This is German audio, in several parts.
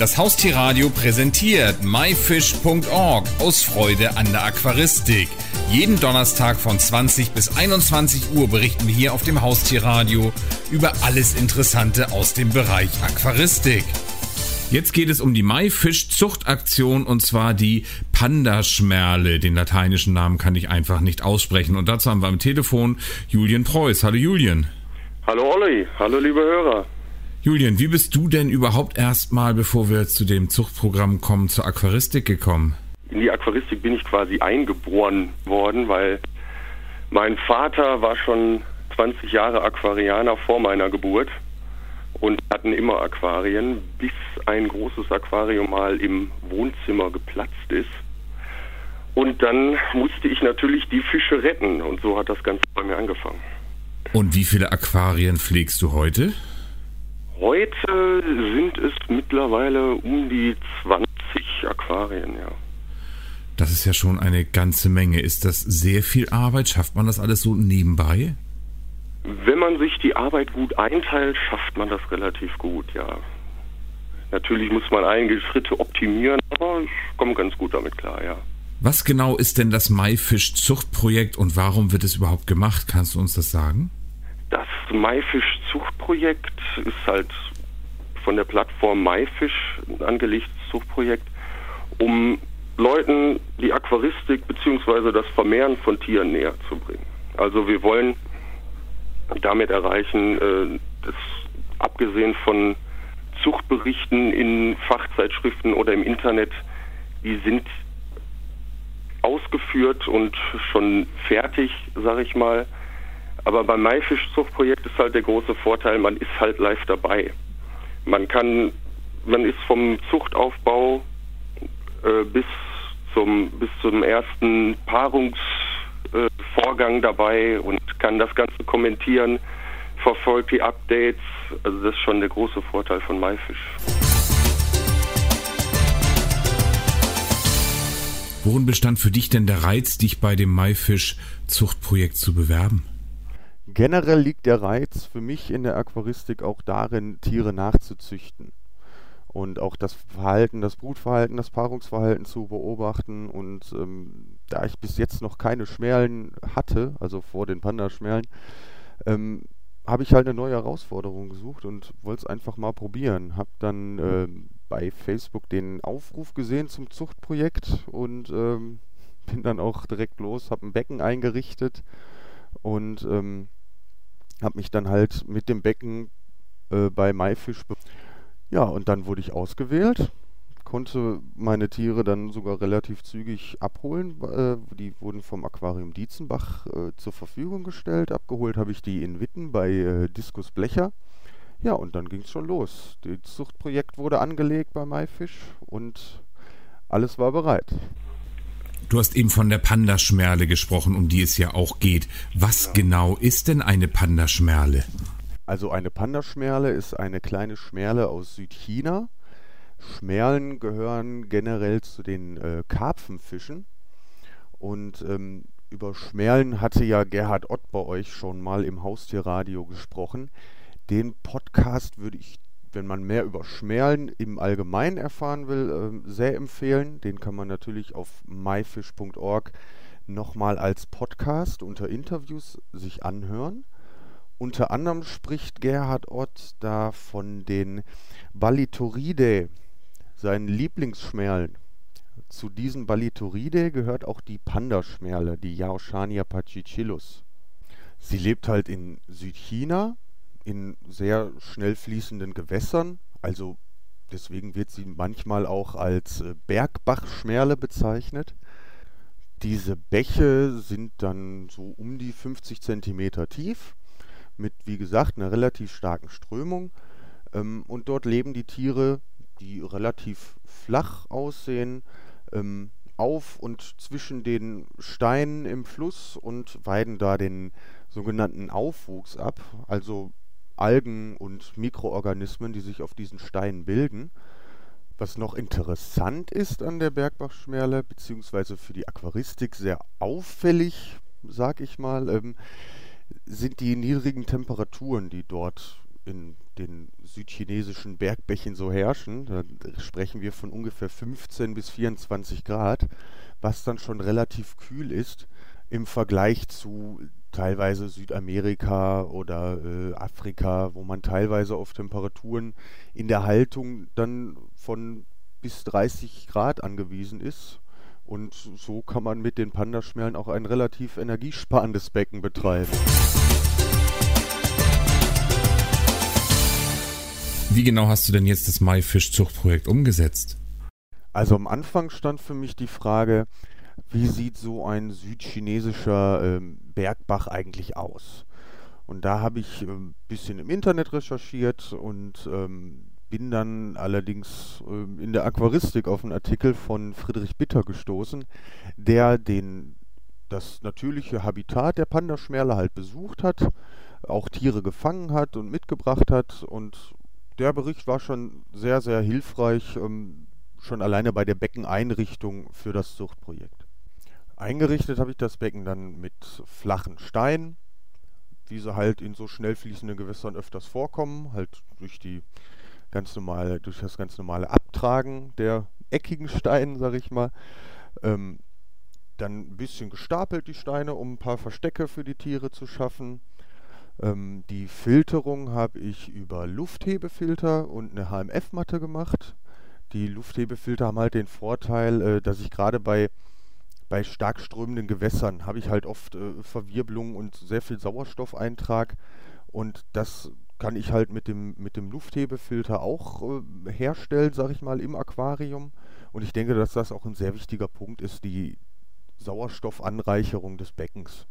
Das Haustierradio präsentiert myfish.org aus Freude an der Aquaristik. Jeden Donnerstag von 20 bis 21 Uhr berichten wir hier auf dem Haustierradio über alles Interessante aus dem Bereich Aquaristik. Jetzt geht es um die Maifisch-Zuchtaktion und zwar die Pandaschmerle. Den lateinischen Namen kann ich einfach nicht aussprechen. Und dazu haben wir am Telefon Julian Preuß. Hallo Julian. Hallo Olli, hallo liebe Hörer. Julian, wie bist du denn überhaupt erstmal, bevor wir zu dem Zuchtprogramm kommen, zur Aquaristik gekommen? In die Aquaristik bin ich quasi eingeboren worden, weil mein Vater war schon 20 Jahre Aquarianer vor meiner Geburt und hatten immer Aquarien, bis ein großes Aquarium mal im Wohnzimmer geplatzt ist. Und dann musste ich natürlich die Fische retten und so hat das Ganze bei mir angefangen. Und wie viele Aquarien pflegst du heute? Heute sind es mittlerweile um die 20 Aquarien, ja. Das ist ja schon eine ganze Menge. Ist das sehr viel Arbeit? Schafft man das alles so nebenbei? Wenn man sich die Arbeit gut einteilt, schafft man das relativ gut, ja. Natürlich muss man einige Schritte optimieren, aber ich komme ganz gut damit klar, ja. Was genau ist denn das Maifisch-Zuchtprojekt und warum wird es überhaupt gemacht? Kannst du uns das sagen? Das Maifisch-Zuchtprojekt ist halt von der Plattform Maifisch ein angelegtes Zuchtprojekt, um Leuten die Aquaristik bzw. das Vermehren von Tieren näher zu bringen. Also wir wollen damit erreichen, äh, dass abgesehen von Zuchtberichten in Fachzeitschriften oder im Internet, die sind ausgeführt und schon fertig, sage ich mal. Aber beim Maifischzuchtprojekt ist halt der große Vorteil, man ist halt live dabei. Man kann, man ist vom Zuchtaufbau äh, bis zum bis zum ersten Paarungsvorgang äh, dabei und kann das Ganze kommentieren, verfolgt die Updates. Also das ist schon der große Vorteil von Maifisch. Worin bestand für dich denn der Reiz, dich bei dem Maifisch-Zuchtprojekt zu bewerben? Generell liegt der Reiz für mich in der Aquaristik auch darin, Tiere nachzuzüchten und auch das Verhalten, das Brutverhalten, das Paarungsverhalten zu beobachten. Und ähm, da ich bis jetzt noch keine Schmerlen hatte, also vor den Pandaschmerlen, ähm, habe ich halt eine neue Herausforderung gesucht und wollte es einfach mal probieren. Habe dann äh, bei Facebook den Aufruf gesehen zum Zuchtprojekt und ähm, bin dann auch direkt los, habe ein Becken eingerichtet und ähm, habe mich dann halt mit dem Becken äh, bei Maifisch. Ja, und dann wurde ich ausgewählt, konnte meine Tiere dann sogar relativ zügig abholen. Äh, die wurden vom Aquarium Dietzenbach äh, zur Verfügung gestellt. Abgeholt habe ich die in Witten bei äh, Diskus Blecher. Ja, und dann ging es schon los. Das Zuchtprojekt wurde angelegt bei Maifisch und alles war bereit. Du hast eben von der Pandaschmerle gesprochen, um die es ja auch geht. Was ja. genau ist denn eine Pandaschmerle? Also eine Pandaschmerle ist eine kleine Schmerle aus Südchina. Schmerlen gehören generell zu den äh, Karpfenfischen. Und ähm, über Schmerlen hatte ja Gerhard Ott bei euch schon mal im Haustierradio gesprochen. Den Podcast würde ich wenn man mehr über Schmerlen im Allgemeinen erfahren will, äh, sehr empfehlen. Den kann man natürlich auf myfish.org nochmal als Podcast unter Interviews sich anhören. Unter anderem spricht Gerhard Ott da von den Balitoridae, seinen Lieblingsschmerlen. Zu diesen Balitoridae gehört auch die Pandaschmerle, die Yaoshania pachychilus. Sie lebt halt in Südchina, in sehr schnell fließenden Gewässern. Also deswegen wird sie manchmal auch als äh, Bergbachschmerle bezeichnet. Diese Bäche sind dann so um die 50 cm tief, mit wie gesagt einer relativ starken Strömung. Ähm, und dort leben die Tiere, die relativ flach aussehen, ähm, auf und zwischen den Steinen im Fluss und weiden da den sogenannten Aufwuchs ab. Also Algen und Mikroorganismen, die sich auf diesen Steinen bilden. Was noch interessant ist an der Bergbachschmerle, beziehungsweise für die Aquaristik sehr auffällig, sag ich mal, ähm, sind die niedrigen Temperaturen, die dort in den südchinesischen Bergbächen so herrschen. Da sprechen wir von ungefähr 15 bis 24 Grad, was dann schon relativ kühl ist im Vergleich zu teilweise Südamerika oder äh, Afrika, wo man teilweise auf Temperaturen in der Haltung dann von bis 30 Grad angewiesen ist. Und so kann man mit den Pandaschmerlen auch ein relativ energiesparendes Becken betreiben. Wie genau hast du denn jetzt das Maifischzuchtprojekt umgesetzt? Also am Anfang stand für mich die Frage, wie sieht so ein südchinesischer ähm, Bergbach eigentlich aus? Und da habe ich ein ähm, bisschen im Internet recherchiert und ähm, bin dann allerdings ähm, in der Aquaristik auf einen Artikel von Friedrich Bitter gestoßen, der den, das natürliche Habitat der Pandaschmerle halt besucht hat, auch Tiere gefangen hat und mitgebracht hat. Und der Bericht war schon sehr, sehr hilfreich, ähm, schon alleine bei der Beckeneinrichtung für das Zuchtprojekt. Eingerichtet habe ich das Becken dann mit flachen Steinen, wie sie halt in so schnell fließenden Gewässern öfters vorkommen, halt durch die ganz normale, durch das ganz normale Abtragen der eckigen Steine, sag ich mal. Ähm, dann ein bisschen gestapelt die Steine, um ein paar Verstecke für die Tiere zu schaffen. Ähm, die Filterung habe ich über Lufthebefilter und eine HMF-Matte gemacht. Die Lufthebefilter haben halt den Vorteil, äh, dass ich gerade bei bei stark strömenden Gewässern habe ich halt oft äh, Verwirbelungen und sehr viel Sauerstoffeintrag. Und das kann ich halt mit dem, mit dem Lufthebefilter auch äh, herstellen, sage ich mal, im Aquarium. Und ich denke, dass das auch ein sehr wichtiger Punkt ist, die Sauerstoffanreicherung des Beckens.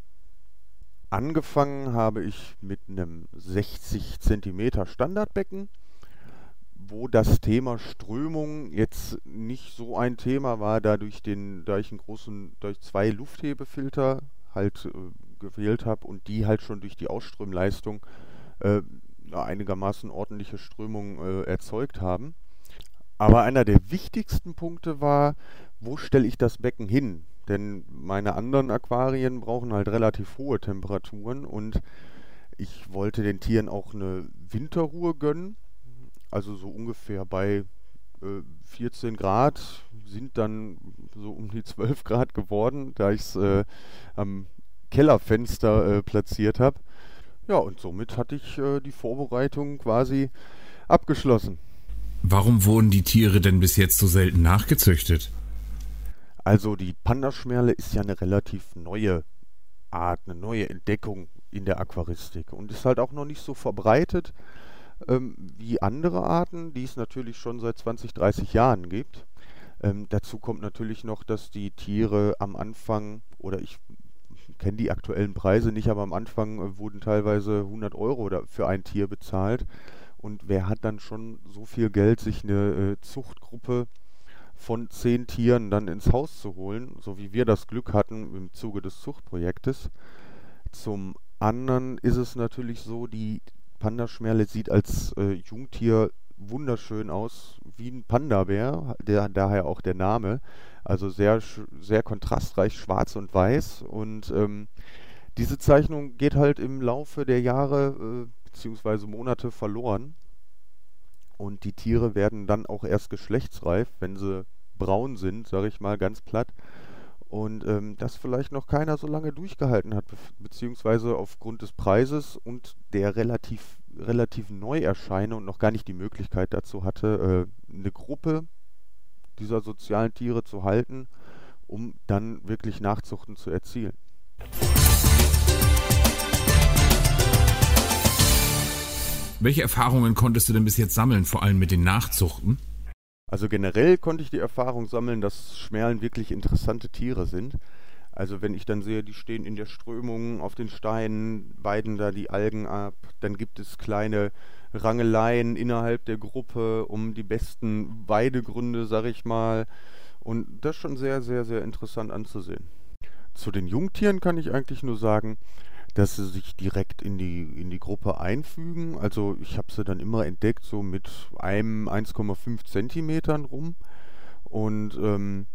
Angefangen habe ich mit einem 60 cm Standardbecken wo das Thema Strömung jetzt nicht so ein Thema war, da, durch den, da ich einen großen, da ich zwei Lufthebefilter halt äh, gewählt habe und die halt schon durch die Ausströmleistung äh, einigermaßen ordentliche Strömung äh, erzeugt haben. Aber einer der wichtigsten Punkte war, wo stelle ich das Becken hin? Denn meine anderen Aquarien brauchen halt relativ hohe Temperaturen und ich wollte den Tieren auch eine Winterruhe gönnen also so ungefähr bei äh, 14 Grad, sind dann so um die 12 Grad geworden, da ich es äh, am Kellerfenster äh, platziert habe. Ja, und somit hatte ich äh, die Vorbereitung quasi abgeschlossen. Warum wurden die Tiere denn bis jetzt so selten nachgezüchtet? Also die Pandaschmerle ist ja eine relativ neue Art, eine neue Entdeckung in der Aquaristik und ist halt auch noch nicht so verbreitet ähm, wie andere Arten, die es natürlich schon seit 20, 30 Jahren gibt. Ähm, dazu kommt natürlich noch, dass die Tiere am Anfang, oder ich kenne die aktuellen Preise nicht, aber am Anfang äh, wurden teilweise 100 Euro für ein Tier bezahlt. Und wer hat dann schon so viel Geld, sich eine äh, Zuchtgruppe von zehn Tieren dann ins Haus zu holen, so wie wir das Glück hatten im Zuge des Zuchtprojektes. Zum anderen ist es natürlich so, die Pandaschmerle sieht als äh, Jungtier wunderschön aus, wie ein Panda-Bär, der, daher auch der Name. Also sehr, sehr kontrastreich schwarz und weiß. Und ähm, diese Zeichnung geht halt im Laufe der Jahre äh, bzw. Monate verloren. Und die Tiere werden dann auch erst geschlechtsreif, wenn sie braun sind, sage ich mal ganz platt. Und ähm, das vielleicht noch keiner so lange durchgehalten hat, beziehungsweise aufgrund des Preises und der relativ, relativ Neuerscheinung und noch gar nicht die Möglichkeit dazu hatte, äh, eine Gruppe dieser sozialen Tiere zu halten, um dann wirklich Nachzuchten zu erzielen. Welche Erfahrungen konntest du denn bis jetzt sammeln, vor allem mit den Nachzuchten? Also generell konnte ich die Erfahrung sammeln, dass Schmerlen wirklich interessante Tiere sind. Also wenn ich dann sehe, die stehen in der Strömung auf den Steinen, weiden da die Algen ab, dann gibt es kleine Rangeleien innerhalb der Gruppe um die besten Weidegründe, sag ich mal. Und das ist schon sehr, sehr, sehr interessant anzusehen. Zu den Jungtieren kann ich eigentlich nur sagen, dass sie sich direkt in die, in die Gruppe einfügen. Also ich habe sie dann immer entdeckt, so mit einem 1,5 Zentimetern rum. Und ähm,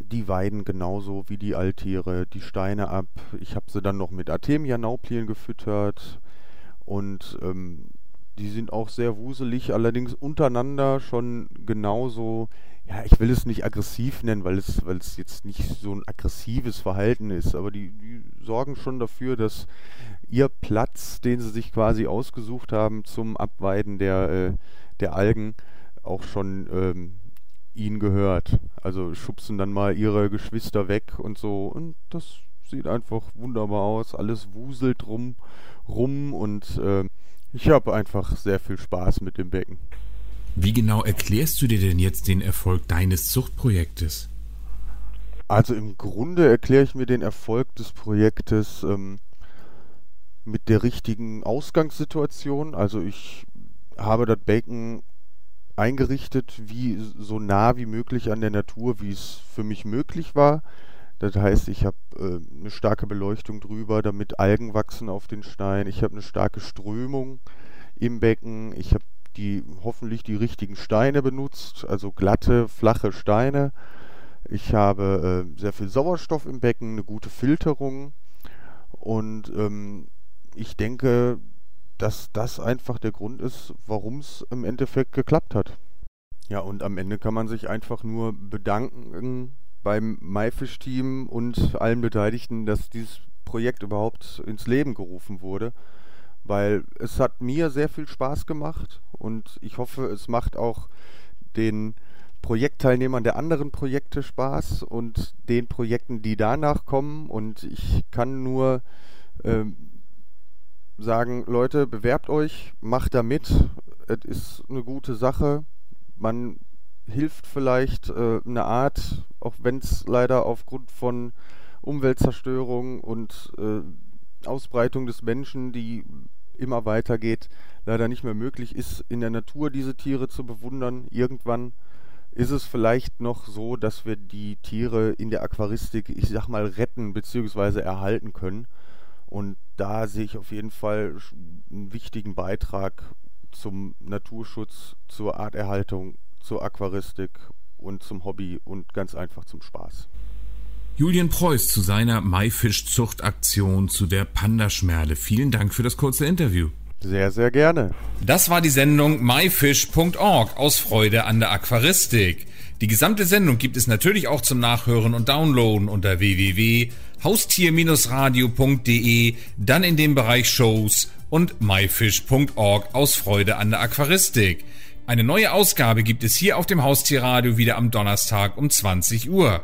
die weiden genauso wie die Altiere die Steine ab. Ich habe sie dann noch mit Artemia-Nauplien gefüttert. Und ähm, die sind auch sehr wuselig, allerdings untereinander schon genauso, ja, ich will es nicht aggressiv nennen, weil es, weil es jetzt nicht so ein aggressives Verhalten ist, aber die, die sorgen schon dafür, dass ihr Platz, den sie sich quasi ausgesucht haben zum Abweiden der, äh, der Algen, auch schon ähm, ihnen gehört. Also schubsen dann mal ihre Geschwister weg und so. Und das sieht einfach wunderbar aus. Alles wuselt rum, rum und äh, ich habe einfach sehr viel Spaß mit dem Becken. Wie genau erklärst du dir denn jetzt den Erfolg deines Zuchtprojektes? Also im Grunde erkläre ich mir den Erfolg des Projektes ähm, mit der richtigen Ausgangssituation. Also ich habe das Becken eingerichtet, wie so nah wie möglich an der Natur, wie es für mich möglich war. Das heißt, ich habe äh, eine starke Beleuchtung drüber, damit Algen wachsen auf den Stein. Ich habe eine starke Strömung im Becken. Ich habe die hoffentlich die richtigen Steine benutzt, also glatte, flache Steine. Ich habe äh, sehr viel Sauerstoff im Becken, eine gute Filterung und ähm, ich denke, dass das einfach der Grund ist, warum es im Endeffekt geklappt hat. Ja, und am Ende kann man sich einfach nur bedanken beim MyFish-Team und allen Beteiligten, dass dieses Projekt überhaupt ins Leben gerufen wurde, weil es hat mir sehr viel Spaß gemacht und ich hoffe, es macht auch den Projektteilnehmern der anderen Projekte Spaß und den Projekten, die danach kommen und ich kann nur ähm, sagen, Leute, bewerbt euch, macht da mit. Es ist eine gute Sache. Man hilft vielleicht äh, eine Art, auch wenn es leider aufgrund von Umweltzerstörung und äh, Ausbreitung des Menschen, die immer weitergeht, leider nicht mehr möglich ist, in der Natur diese Tiere zu bewundern. Irgendwann ist es vielleicht noch so, dass wir die Tiere in der Aquaristik, ich sag mal, retten bzw. erhalten können. Und da sehe ich auf jeden Fall einen wichtigen Beitrag zum Naturschutz, zur Arterhaltung, zur Aquaristik und zum Hobby und ganz einfach zum Spaß. Julian Preuß zu seiner Maifischzuchtaktion zu der Pandaschmerle. Vielen Dank für das kurze Interview. Sehr, sehr gerne. Das war die Sendung myfish.org aus Freude an der Aquaristik. Die gesamte Sendung gibt es natürlich auch zum Nachhören und Downloaden unter www.haustier-radio.de, dann in dem Bereich Shows und myfish.org aus Freude an der Aquaristik. Eine neue Ausgabe gibt es hier auf dem Haustierradio wieder am Donnerstag um 20 Uhr.